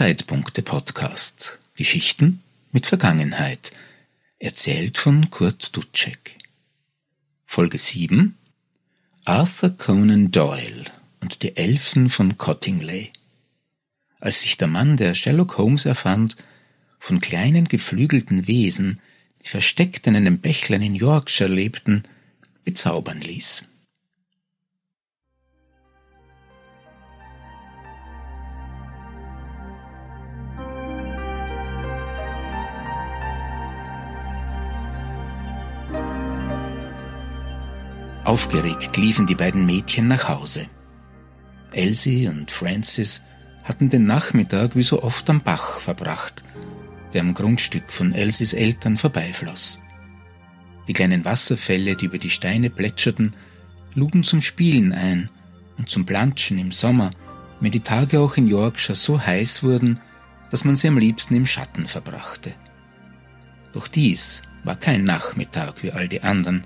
Der Zeitpunkte Podcast. Geschichten mit Vergangenheit. Erzählt von Kurt Dutschek. Folge 7. Arthur Conan Doyle und die Elfen von Cottingley. Als sich der Mann, der Sherlock Holmes erfand, von kleinen geflügelten Wesen, die versteckt in einem Bächlein in Yorkshire lebten, bezaubern ließ. Aufgeregt liefen die beiden Mädchen nach Hause. Elsie und Francis hatten den Nachmittag wie so oft am Bach verbracht, der am Grundstück von Elsies Eltern vorbeifloss. Die kleinen Wasserfälle, die über die Steine plätscherten, luden zum Spielen ein und zum Planschen im Sommer, wenn die Tage auch in Yorkshire so heiß wurden, dass man sie am liebsten im Schatten verbrachte. Doch dies war kein Nachmittag wie all die anderen,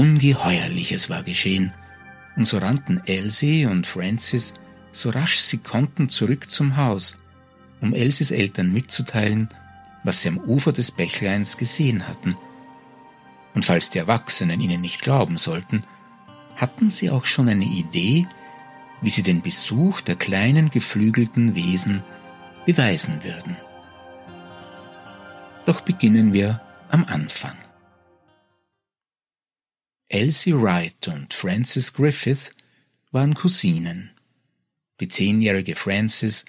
Ungeheuerliches war geschehen, und so rannten Elsie und Francis so rasch sie konnten zurück zum Haus, um Elsies Eltern mitzuteilen, was sie am Ufer des Bächleins gesehen hatten. Und falls die Erwachsenen ihnen nicht glauben sollten, hatten sie auch schon eine Idee, wie sie den Besuch der kleinen geflügelten Wesen beweisen würden. Doch beginnen wir am Anfang. Elsie Wright und Frances Griffith waren Cousinen. Die zehnjährige Frances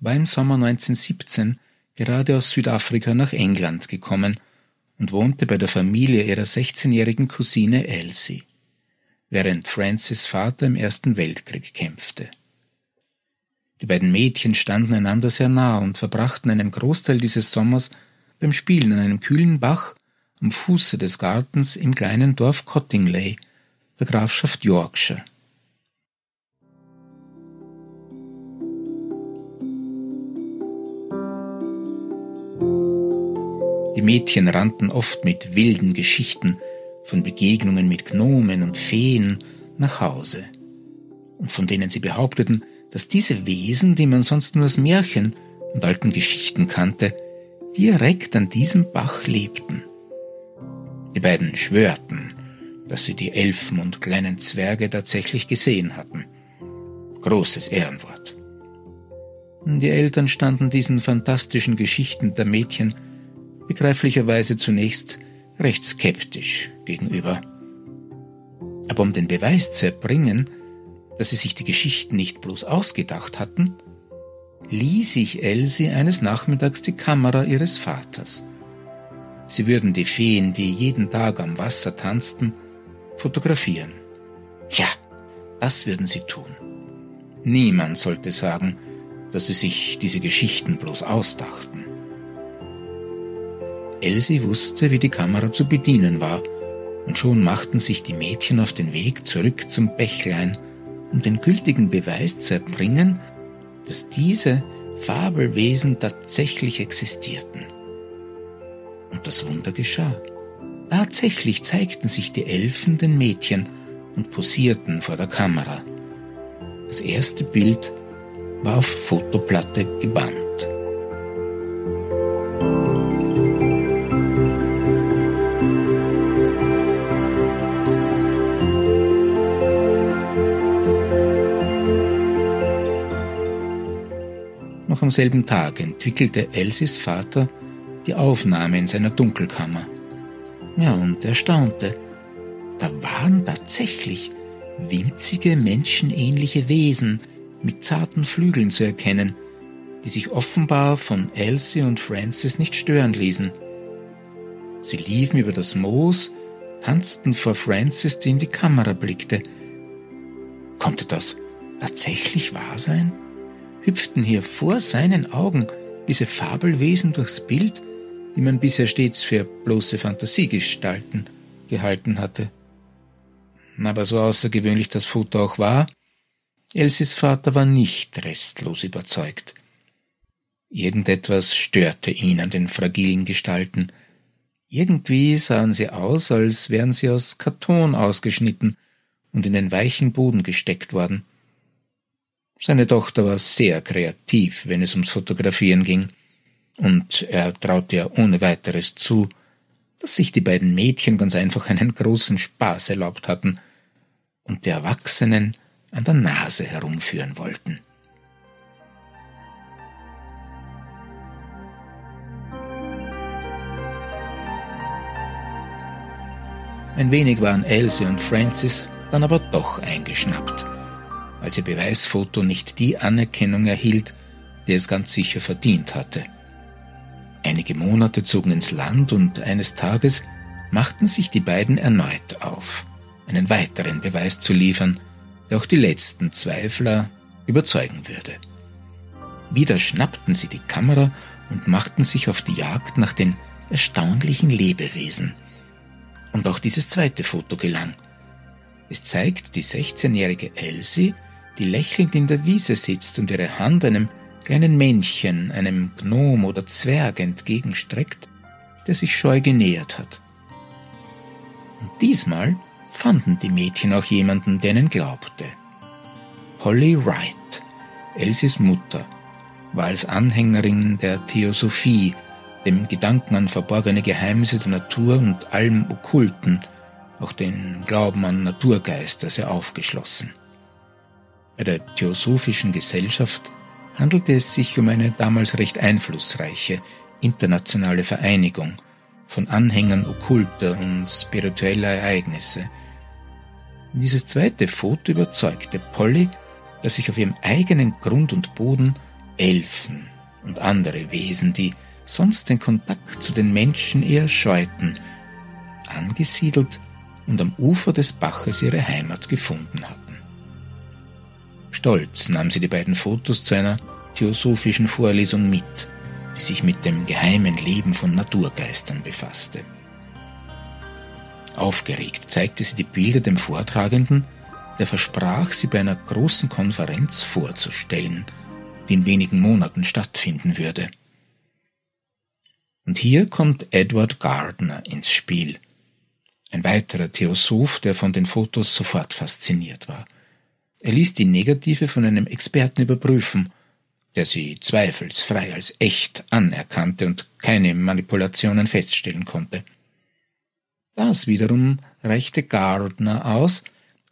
war im Sommer 1917 gerade aus Südafrika nach England gekommen und wohnte bei der Familie ihrer 16-jährigen Cousine Elsie, während Frances Vater im Ersten Weltkrieg kämpfte. Die beiden Mädchen standen einander sehr nah und verbrachten einen Großteil dieses Sommers beim Spielen an einem kühlen Bach am Fuße des Gartens im kleinen Dorf Cottingley, der Grafschaft Yorkshire. Die Mädchen rannten oft mit wilden Geschichten von Begegnungen mit Gnomen und Feen nach Hause, und von denen sie behaupteten, dass diese Wesen, die man sonst nur aus Märchen und alten Geschichten kannte, direkt an diesem Bach lebten. Die beiden schwörten, dass sie die Elfen und kleinen Zwerge tatsächlich gesehen hatten. Großes Ehrenwort. Die Eltern standen diesen fantastischen Geschichten der Mädchen begreiflicherweise zunächst recht skeptisch gegenüber. Aber um den Beweis zu erbringen, dass sie sich die Geschichten nicht bloß ausgedacht hatten, ließ ich Elsie eines Nachmittags die Kamera ihres Vaters. Sie würden die Feen, die jeden Tag am Wasser tanzten, fotografieren. Ja, das würden sie tun. Niemand sollte sagen, dass sie sich diese Geschichten bloß ausdachten. Elsie wusste, wie die Kamera zu bedienen war, und schon machten sich die Mädchen auf den Weg zurück zum Bächlein, um den gültigen Beweis zu erbringen, dass diese Fabelwesen tatsächlich existierten. Und das Wunder geschah. Tatsächlich zeigten sich die Elfen den Mädchen und posierten vor der Kamera. Das erste Bild war auf Fotoplatte gebannt. Noch am selben Tag entwickelte Elsies Vater die Aufnahme in seiner Dunkelkammer. Ja, und er staunte. Da waren tatsächlich winzige menschenähnliche Wesen mit zarten Flügeln zu erkennen, die sich offenbar von Elsie und Francis nicht stören ließen. Sie liefen über das Moos, tanzten vor Francis, die in die Kamera blickte. Konnte das tatsächlich wahr sein? Hüpften hier vor seinen Augen diese Fabelwesen durchs Bild, die man bisher stets für bloße Fantasiegestalten gehalten hatte. Aber so außergewöhnlich das Foto auch war, Elsies Vater war nicht restlos überzeugt. Irgendetwas störte ihn an den fragilen Gestalten. Irgendwie sahen sie aus, als wären sie aus Karton ausgeschnitten und in den weichen Boden gesteckt worden. Seine Tochter war sehr kreativ, wenn es ums Fotografieren ging, und er traute ihr ohne weiteres zu, dass sich die beiden Mädchen ganz einfach einen großen Spaß erlaubt hatten und die Erwachsenen an der Nase herumführen wollten. Ein wenig waren Elsie und Francis dann aber doch eingeschnappt, als ihr Beweisfoto nicht die Anerkennung erhielt, die es ganz sicher verdient hatte. Einige Monate zogen ins Land und eines Tages machten sich die beiden erneut auf, einen weiteren Beweis zu liefern, der auch die letzten Zweifler überzeugen würde. Wieder schnappten sie die Kamera und machten sich auf die Jagd nach den erstaunlichen Lebewesen. Und auch dieses zweite Foto gelang. Es zeigt die 16-jährige Elsie, die lächelnd in der Wiese sitzt und ihre Hand einem kleinen Männchen, einem Gnom oder Zwerg entgegenstreckt, der sich scheu genähert hat. Und diesmal fanden die Mädchen auch jemanden, der ihnen glaubte. Polly Wright, Elsies Mutter, war als Anhängerin der Theosophie, dem Gedanken an verborgene Geheimnisse der Natur und allem Okkulten, auch den Glauben an Naturgeister sehr aufgeschlossen. Bei der Theosophischen Gesellschaft handelte es sich um eine damals recht einflussreiche internationale Vereinigung von Anhängern okkulter und spiritueller Ereignisse. Dieses zweite Foto überzeugte Polly, dass sich auf ihrem eigenen Grund und Boden Elfen und andere Wesen, die sonst den Kontakt zu den Menschen eher scheuten, angesiedelt und am Ufer des Baches ihre Heimat gefunden hatten. Stolz nahm sie die beiden Fotos zu einer theosophischen Vorlesung mit, die sich mit dem geheimen Leben von Naturgeistern befasste. Aufgeregt zeigte sie die Bilder dem Vortragenden, der versprach, sie bei einer großen Konferenz vorzustellen, die in wenigen Monaten stattfinden würde. Und hier kommt Edward Gardner ins Spiel, ein weiterer Theosoph, der von den Fotos sofort fasziniert war. Er ließ die Negative von einem Experten überprüfen, der sie zweifelsfrei als echt anerkannte und keine Manipulationen feststellen konnte. Das wiederum reichte Gardner aus,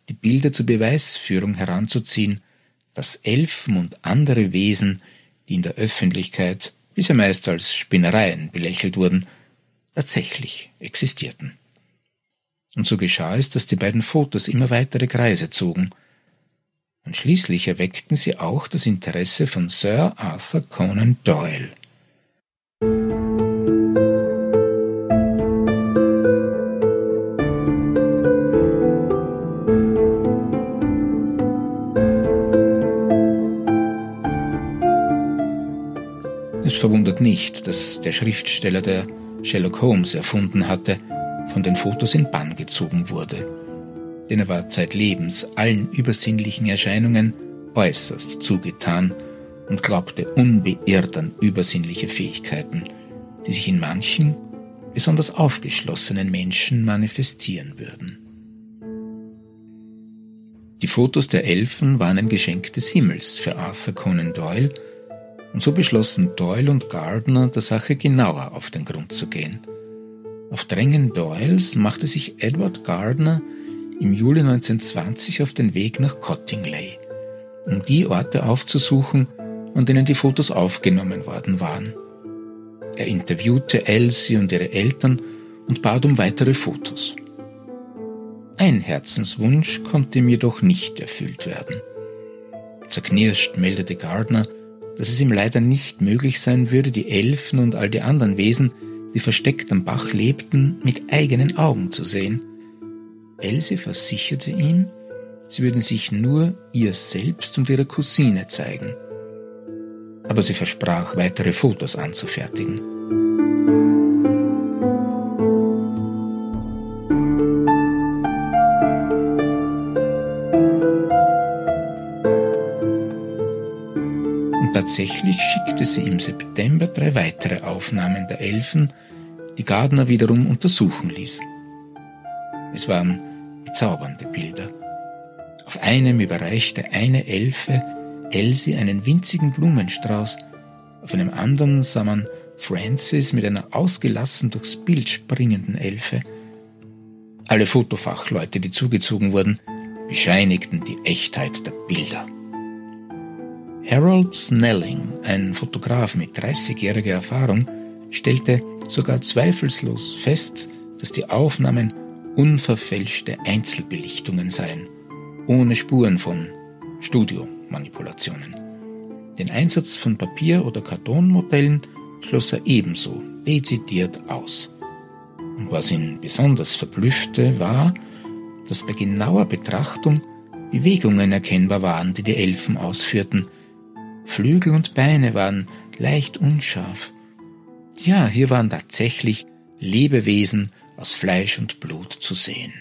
die Bilder zur Beweisführung heranzuziehen, dass Elfen und andere Wesen, die in der Öffentlichkeit bisher meist als Spinnereien belächelt wurden, tatsächlich existierten. Und so geschah es, dass die beiden Fotos immer weitere Kreise zogen – und schließlich erweckten sie auch das Interesse von Sir Arthur Conan Doyle. Es verwundert nicht, dass der Schriftsteller, der Sherlock Holmes erfunden hatte, von den Fotos in Bann gezogen wurde denn er war zeitlebens allen übersinnlichen Erscheinungen äußerst zugetan und glaubte unbeirrt an übersinnliche Fähigkeiten, die sich in manchen, besonders aufgeschlossenen Menschen manifestieren würden. Die Fotos der Elfen waren ein Geschenk des Himmels für Arthur Conan Doyle, und so beschlossen Doyle und Gardner, der Sache genauer auf den Grund zu gehen. Auf Drängen Doyles machte sich Edward Gardner im Juli 1920 auf den Weg nach Cottingley, um die Orte aufzusuchen, an denen die Fotos aufgenommen worden waren. Er interviewte Elsie und ihre Eltern und bat um weitere Fotos. Ein Herzenswunsch konnte ihm jedoch nicht erfüllt werden. Zerknirscht meldete Gardner, dass es ihm leider nicht möglich sein würde, die Elfen und all die anderen Wesen, die versteckt am Bach lebten, mit eigenen Augen zu sehen Else versicherte ihm, sie würden sich nur ihr selbst und ihrer Cousine zeigen. Aber sie versprach, weitere Fotos anzufertigen. Und tatsächlich schickte sie im September drei weitere Aufnahmen der Elfen, die Gardner wiederum untersuchen ließ. Es waren bezaubernde Bilder. Auf einem überreichte eine Elfe Elsie einen winzigen Blumenstrauß. Auf einem anderen sah man Francis mit einer ausgelassen durchs Bild springenden Elfe. Alle Fotofachleute, die zugezogen wurden, bescheinigten die Echtheit der Bilder. Harold Snelling, ein Fotograf mit 30-jähriger Erfahrung, stellte sogar zweifellos fest, dass die Aufnahmen unverfälschte Einzelbelichtungen seien, ohne Spuren von Studiomanipulationen. Den Einsatz von Papier- oder Kartonmodellen schloss er ebenso dezidiert aus. Und was ihn besonders verblüffte, war, dass bei genauer Betrachtung Bewegungen erkennbar waren, die die Elfen ausführten, Flügel und Beine waren leicht unscharf. Ja, hier waren tatsächlich Lebewesen aus Fleisch und Blut zu sehen.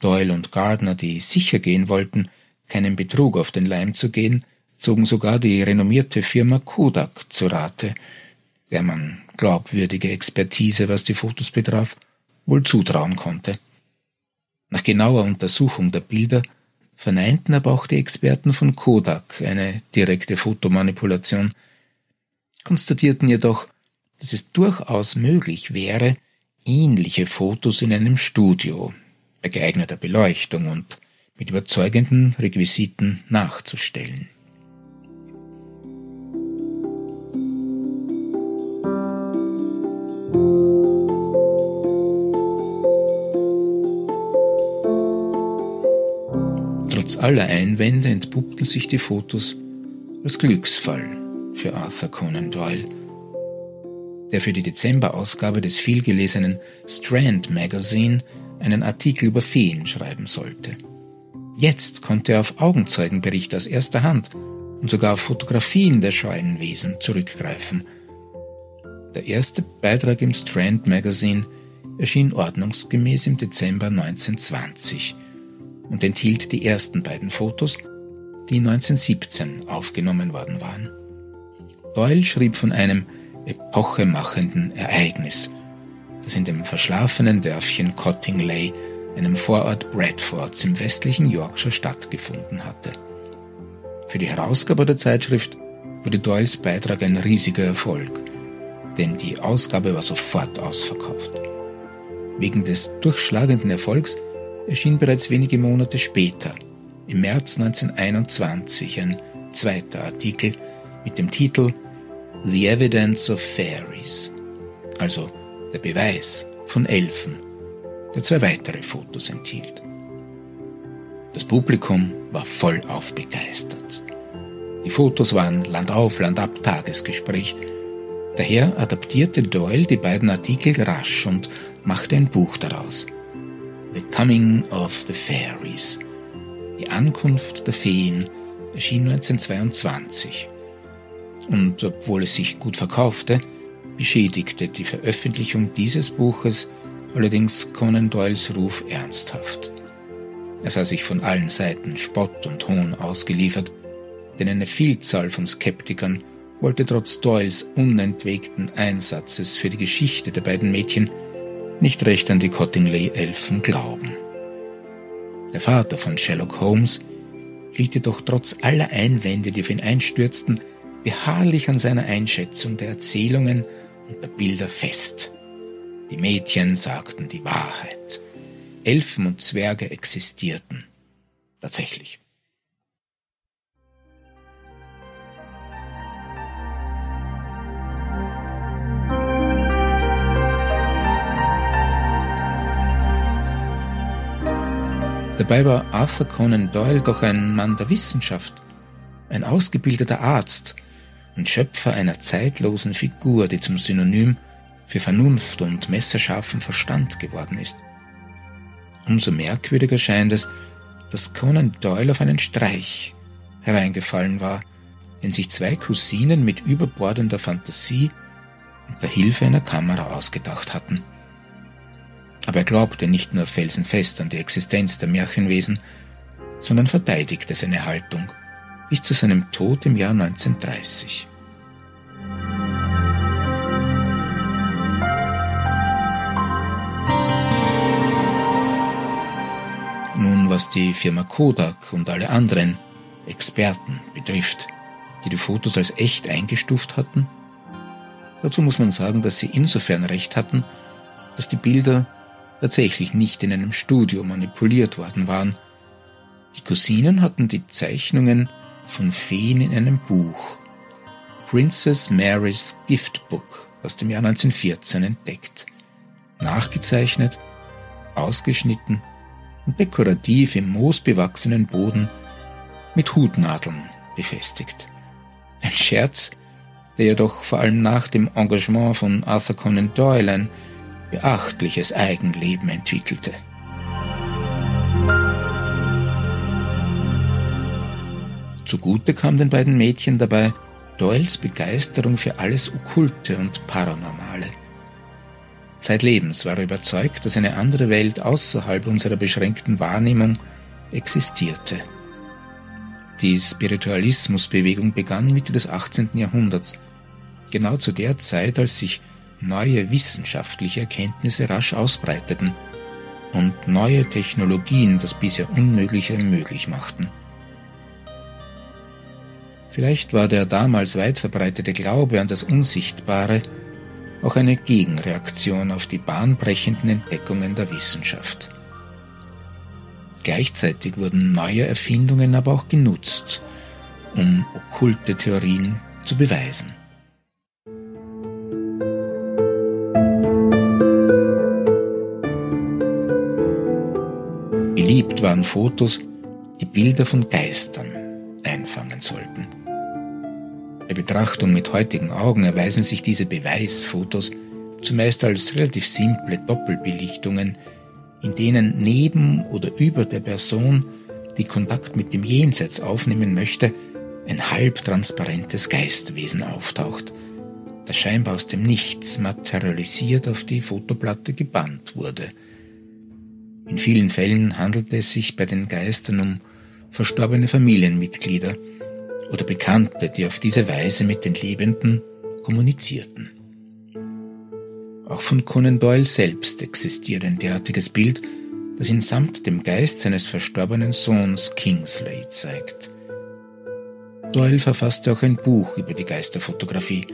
Doyle und Gardner, die sicher gehen wollten, keinen Betrug auf den Leim zu gehen, zogen sogar die renommierte Firma Kodak zu Rate, der man glaubwürdige Expertise, was die Fotos betraf, wohl zutrauen konnte. Nach genauer Untersuchung der Bilder verneinten aber auch die Experten von Kodak eine direkte Fotomanipulation, konstatierten jedoch, dass es durchaus möglich wäre, ähnliche Fotos in einem Studio bei geeigneter Beleuchtung und mit überzeugenden Requisiten nachzustellen. aller Einwände entpuppten sich die Fotos als Glücksfall für Arthur Conan Doyle, der für die Dezemberausgabe des vielgelesenen Strand Magazine einen Artikel über Feen schreiben sollte. Jetzt konnte er auf Augenzeugenberichte aus erster Hand und sogar auf Fotografien der scheuen Wesen zurückgreifen. Der erste Beitrag im Strand Magazine erschien ordnungsgemäß im Dezember 1920 und enthielt die ersten beiden Fotos, die 1917 aufgenommen worden waren. Doyle schrieb von einem epochemachenden Ereignis, das in dem verschlafenen Dörfchen Cottingley, einem Vorort Bradfords im westlichen Yorkshire stattgefunden hatte. Für die Herausgabe der Zeitschrift wurde Doyles Beitrag ein riesiger Erfolg, denn die Ausgabe war sofort ausverkauft. Wegen des durchschlagenden Erfolgs erschien bereits wenige Monate später, im März 1921, ein zweiter Artikel mit dem Titel The Evidence of Fairies, also der Beweis von Elfen, der zwei weitere Fotos enthielt. Das Publikum war vollauf begeistert. Die Fotos waren landauf, landab Tagesgespräch. Daher adaptierte Doyle die beiden Artikel rasch und machte ein Buch daraus. The Coming of the Fairies. Die Ankunft der Feen erschien 1922. Und obwohl es sich gut verkaufte, beschädigte die Veröffentlichung dieses Buches allerdings Conan Doyles Ruf ernsthaft. Er sah sich von allen Seiten Spott und Hohn ausgeliefert, denn eine Vielzahl von Skeptikern wollte trotz Doyles unentwegten Einsatzes für die Geschichte der beiden Mädchen nicht recht an die Cottingley-Elfen glauben. Der Vater von Sherlock Holmes hielt jedoch trotz aller Einwände, die auf ihn einstürzten, beharrlich an seiner Einschätzung der Erzählungen und der Bilder fest. Die Mädchen sagten die Wahrheit. Elfen und Zwerge existierten. Tatsächlich. Dabei war Arthur Conan Doyle doch ein Mann der Wissenschaft, ein ausgebildeter Arzt und Schöpfer einer zeitlosen Figur, die zum Synonym für Vernunft und messerscharfen Verstand geworden ist. Umso merkwürdiger scheint es, dass Conan Doyle auf einen Streich hereingefallen war, den sich zwei Cousinen mit überbordender Fantasie und der Hilfe einer Kamera ausgedacht hatten. Aber er glaubte nicht nur felsenfest an die Existenz der Märchenwesen, sondern verteidigte seine Haltung bis zu seinem Tod im Jahr 1930. Nun, was die Firma Kodak und alle anderen Experten betrifft, die die Fotos als echt eingestuft hatten. Dazu muss man sagen, dass sie insofern recht hatten, dass die Bilder tatsächlich nicht in einem Studio manipuliert worden waren. Die Cousinen hatten die Zeichnungen von Feen in einem Buch, Princess Mary's Gift Book, aus dem Jahr 1914 entdeckt, nachgezeichnet, ausgeschnitten und dekorativ im moosbewachsenen Boden mit Hutnadeln befestigt. Ein Scherz, der jedoch vor allem nach dem Engagement von Arthur Conan Doyle ein beachtliches Eigenleben entwickelte. Zugute kam den beiden Mädchen dabei Doyles Begeisterung für alles Okkulte und Paranormale. Zeitlebens war er überzeugt, dass eine andere Welt außerhalb unserer beschränkten Wahrnehmung existierte. Die Spiritualismusbewegung begann Mitte des 18. Jahrhunderts, genau zu der Zeit, als sich neue wissenschaftliche Erkenntnisse rasch ausbreiteten und neue Technologien das bisher Unmögliche möglich machten. Vielleicht war der damals weit verbreitete Glaube an das Unsichtbare auch eine Gegenreaktion auf die bahnbrechenden Entdeckungen der Wissenschaft. Gleichzeitig wurden neue Erfindungen aber auch genutzt, um okkulte Theorien zu beweisen. Beliebt waren Fotos, die Bilder von Geistern einfangen sollten. Bei Betrachtung mit heutigen Augen erweisen sich diese Beweisfotos zumeist als relativ simple Doppelbelichtungen, in denen neben oder über der Person, die Kontakt mit dem Jenseits aufnehmen möchte, ein halbtransparentes Geistwesen auftaucht, das scheinbar aus dem Nichts materialisiert auf die Fotoplatte gebannt wurde. In vielen Fällen handelt es sich bei den Geistern um verstorbene Familienmitglieder oder Bekannte, die auf diese Weise mit den Lebenden kommunizierten. Auch von Conan Doyle selbst existiert ein derartiges Bild, das ihn samt dem Geist seines verstorbenen Sohns Kingsley zeigt. Doyle verfasste auch ein Buch über die Geisterfotografie,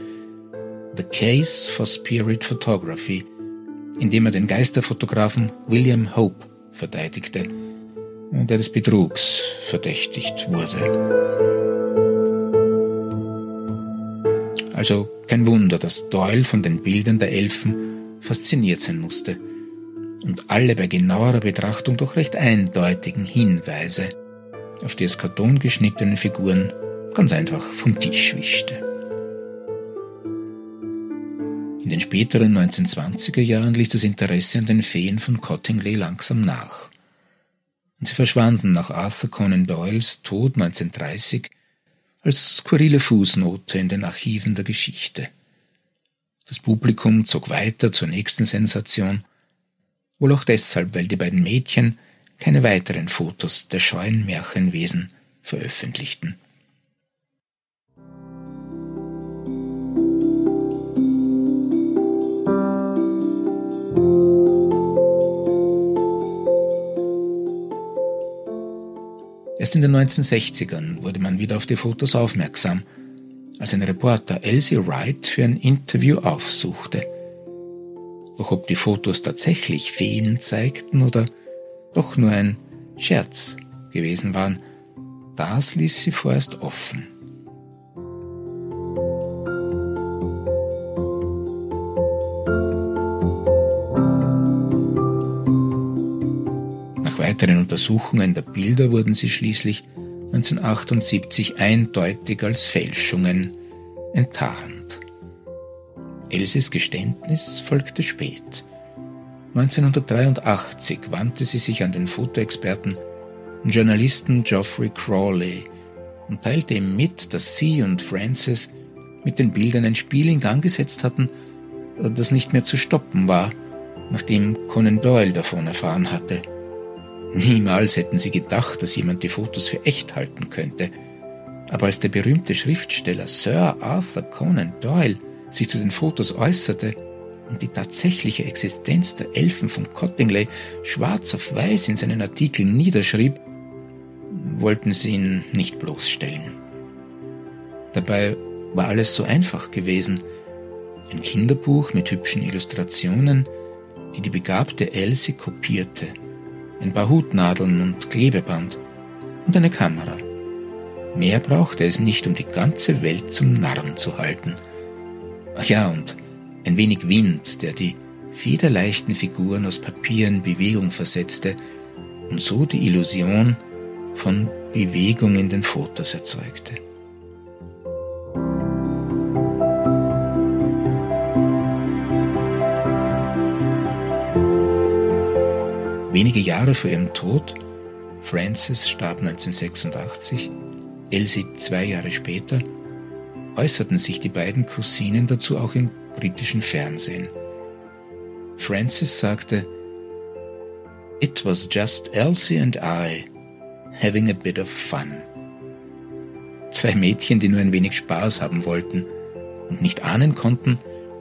The Case for Spirit Photography, in dem er den Geisterfotografen William Hope verteidigte, der des Betrugs verdächtigt wurde. Also kein Wunder, dass Doyle von den Bildern der Elfen fasziniert sein musste und alle bei genauerer Betrachtung doch recht eindeutigen Hinweise auf die aus Karton geschnittenen Figuren ganz einfach vom Tisch wischte. In den späteren 1920er Jahren ließ das Interesse an den Feen von Cottingley langsam nach. Und sie verschwanden nach Arthur Conan Doyles Tod 1930 als skurrile Fußnote in den Archiven der Geschichte. Das Publikum zog weiter zur nächsten Sensation, wohl auch deshalb, weil die beiden Mädchen keine weiteren Fotos der scheuen Märchenwesen veröffentlichten. Erst in den 1960ern wurde man wieder auf die Fotos aufmerksam, als ein Reporter Elsie Wright für ein Interview aufsuchte. Doch ob die Fotos tatsächlich Feen zeigten oder doch nur ein Scherz gewesen waren, das ließ sie vorerst offen. Weiteren Untersuchungen der Bilder wurden sie schließlich 1978 eindeutig als Fälschungen enttarnt. Elses Geständnis folgte spät. 1983 wandte sie sich an den Fotoexperten und Journalisten Geoffrey Crawley und teilte ihm mit, dass sie und Francis mit den Bildern ein Spiel in Gang gesetzt hatten, das nicht mehr zu stoppen war, nachdem Conan Doyle davon erfahren hatte. Niemals hätten sie gedacht, dass jemand die Fotos für echt halten könnte. Aber als der berühmte Schriftsteller Sir Arthur Conan Doyle sich zu den Fotos äußerte und die tatsächliche Existenz der Elfen von Cottingley schwarz auf weiß in seinen Artikeln niederschrieb, wollten sie ihn nicht bloßstellen. Dabei war alles so einfach gewesen. Ein Kinderbuch mit hübschen Illustrationen, die die begabte Elsie kopierte, ein paar Hutnadeln und Klebeband und eine Kamera. Mehr brauchte es nicht, um die ganze Welt zum Narren zu halten. Ach ja, und ein wenig Wind, der die federleichten Figuren aus Papier in Bewegung versetzte und so die Illusion von Bewegung in den Fotos erzeugte. Wenige Jahre vor ihrem Tod, Francis starb 1986, Elsie zwei Jahre später, äußerten sich die beiden Cousinen dazu auch im britischen Fernsehen. Francis sagte, It was just Elsie and I having a bit of fun. Zwei Mädchen, die nur ein wenig Spaß haben wollten und nicht ahnen konnten,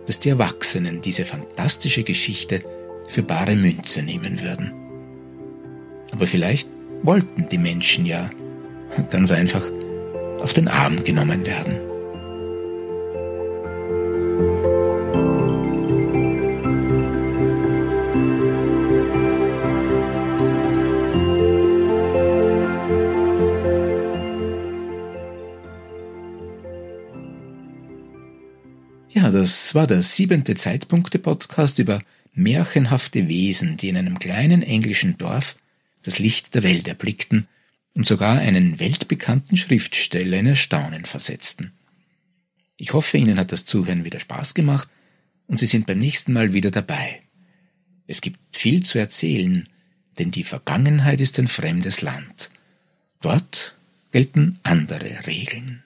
dass die Erwachsenen diese fantastische Geschichte für bare Münze nehmen würden. Aber vielleicht wollten die Menschen ja ganz einfach auf den Arm genommen werden. Ja, das war der siebente Zeitpunkte-Podcast über märchenhafte Wesen, die in einem kleinen englischen Dorf das Licht der Welt erblickten und sogar einen weltbekannten Schriftsteller in Erstaunen versetzten. Ich hoffe, Ihnen hat das Zuhören wieder Spaß gemacht und Sie sind beim nächsten Mal wieder dabei. Es gibt viel zu erzählen, denn die Vergangenheit ist ein fremdes Land. Dort gelten andere Regeln.